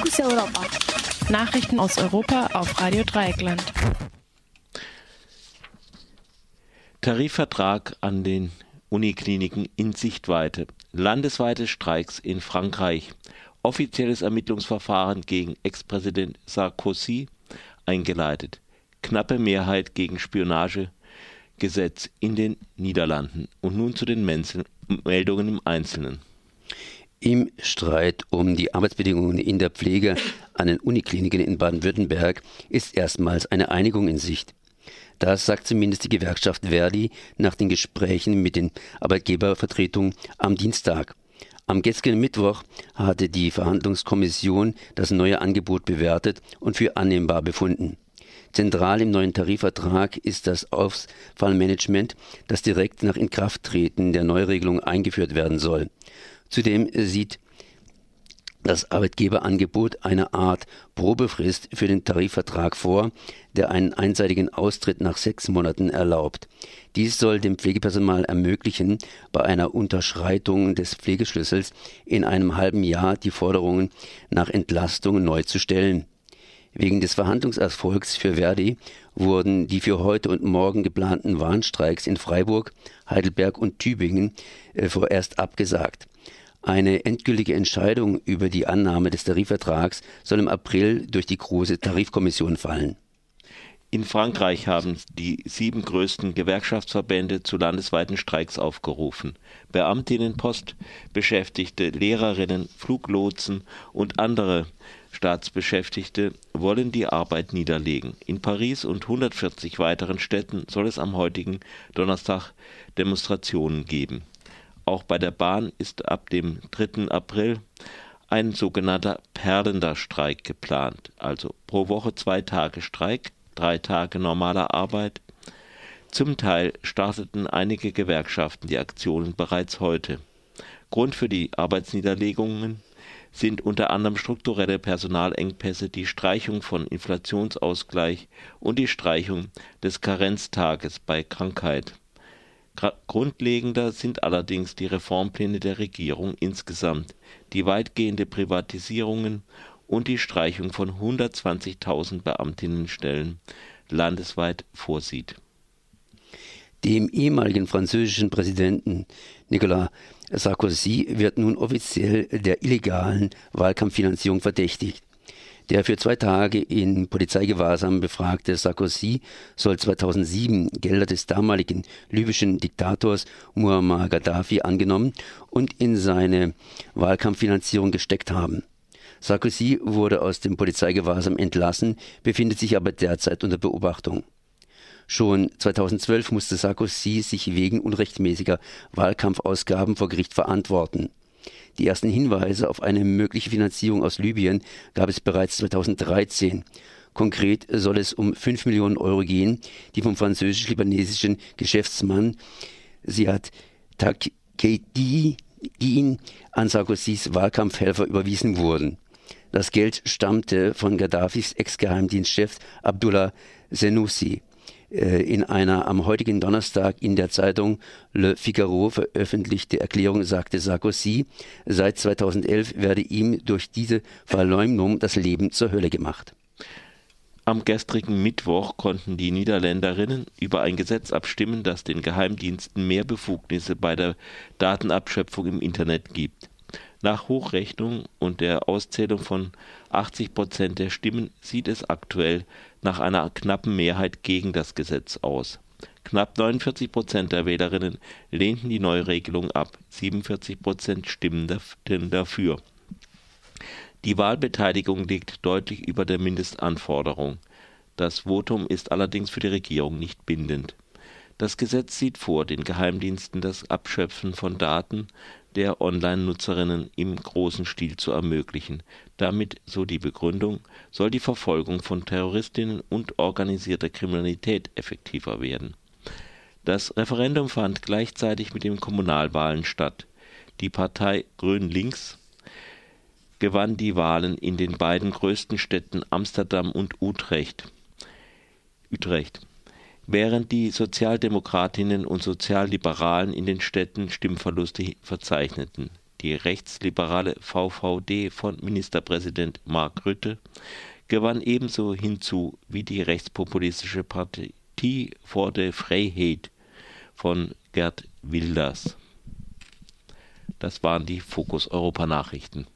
Fokus Europa. Nachrichten aus Europa auf Radio Dreieckland. Tarifvertrag an den Unikliniken in Sichtweite. Landesweite Streiks in Frankreich. Offizielles Ermittlungsverfahren gegen Ex-Präsident Sarkozy eingeleitet. Knappe Mehrheit gegen Spionagegesetz in den Niederlanden. Und nun zu den Meldungen im Einzelnen. Im Streit um die Arbeitsbedingungen in der Pflege an den Unikliniken in Baden-Württemberg ist erstmals eine Einigung in Sicht. Das sagt zumindest die Gewerkschaft Verdi nach den Gesprächen mit den Arbeitgebervertretungen am Dienstag. Am gestrigen Mittwoch hatte die Verhandlungskommission das neue Angebot bewertet und für annehmbar befunden. Zentral im neuen Tarifvertrag ist das Ausfallmanagement, das direkt nach Inkrafttreten der Neuregelung eingeführt werden soll. Zudem sieht das Arbeitgeberangebot eine Art Probefrist für den Tarifvertrag vor, der einen einseitigen Austritt nach sechs Monaten erlaubt. Dies soll dem Pflegepersonal ermöglichen, bei einer Unterschreitung des Pflegeschlüssels in einem halben Jahr die Forderungen nach Entlastung neu zu stellen. Wegen des Verhandlungserfolgs für Verdi wurden die für heute und morgen geplanten Warnstreiks in Freiburg, Heidelberg und Tübingen äh, vorerst abgesagt. Eine endgültige Entscheidung über die Annahme des Tarifvertrags soll im April durch die Große Tarifkommission fallen. In Frankreich haben die sieben größten Gewerkschaftsverbände zu landesweiten Streiks aufgerufen. Beamtinnen, Postbeschäftigte, Lehrerinnen, Fluglotsen und andere Staatsbeschäftigte wollen die Arbeit niederlegen. In Paris und 140 weiteren Städten soll es am heutigen Donnerstag Demonstrationen geben. Auch bei der Bahn ist ab dem 3. April ein sogenannter perlender Streik geplant, also pro Woche zwei Tage Streik, drei Tage normaler Arbeit. Zum Teil starteten einige Gewerkschaften die Aktionen bereits heute. Grund für die Arbeitsniederlegungen sind unter anderem strukturelle Personalengpässe, die Streichung von Inflationsausgleich und die Streichung des Karenztages bei Krankheit. Grundlegender sind allerdings die Reformpläne der Regierung insgesamt, die weitgehende Privatisierungen und die Streichung von 120.000 Beamtinnenstellen landesweit vorsieht. Dem ehemaligen französischen Präsidenten Nicolas Sarkozy wird nun offiziell der illegalen Wahlkampffinanzierung verdächtigt. Der für zwei Tage in Polizeigewahrsam befragte Sarkozy soll 2007 Gelder des damaligen libyschen Diktators Muammar Gaddafi angenommen und in seine Wahlkampffinanzierung gesteckt haben. Sarkozy wurde aus dem Polizeigewahrsam entlassen, befindet sich aber derzeit unter Beobachtung. Schon 2012 musste Sarkozy sich wegen unrechtmäßiger Wahlkampfausgaben vor Gericht verantworten. Die ersten Hinweise auf eine mögliche Finanzierung aus Libyen gab es bereits 2013. Konkret soll es um 5 Millionen Euro gehen, die vom französisch-libanesischen Geschäftsmann Siad Takedi an Sarkozys Wahlkampfhelfer überwiesen wurden. Das Geld stammte von Gaddafis Ex-Geheimdienstchef Abdullah Senussi. Äh, in einer am heutigen Donnerstag in der Zeitung Le Figaro veröffentlichte Erklärung sagte Sarkozy, seit 2011 werde ihm durch diese Verleumdung das Leben zur Hölle gemacht. Am gestrigen Mittwoch konnten die Niederländerinnen über ein Gesetz abstimmen, das den Geheimdiensten mehr Befugnisse bei der Datenabschöpfung im Internet gibt. Nach Hochrechnung und der Auszählung von 80 Prozent der Stimmen sieht es aktuell nach einer knappen Mehrheit gegen das Gesetz aus. Knapp 49 Prozent der Wählerinnen lehnten die Neuregelung ab, 47 Prozent stimmten dafür. Die Wahlbeteiligung liegt deutlich über der Mindestanforderung. Das Votum ist allerdings für die Regierung nicht bindend. Das Gesetz sieht vor, den Geheimdiensten das Abschöpfen von Daten der Online-Nutzerinnen im großen Stil zu ermöglichen. Damit, so die Begründung, soll die Verfolgung von Terroristinnen und organisierter Kriminalität effektiver werden. Das Referendum fand gleichzeitig mit den Kommunalwahlen statt. Die Partei Grün-Links gewann die Wahlen in den beiden größten Städten Amsterdam und Utrecht. Utrecht während die Sozialdemokratinnen und Sozialliberalen in den Städten Stimmverluste verzeichneten. die rechtsliberale VVD von Ministerpräsident Mark Rutte, gewann ebenso hinzu wie die rechtspopulistische Partie for the Freiheit von Gerd Wilders. Das waren die Fokus Europa Nachrichten.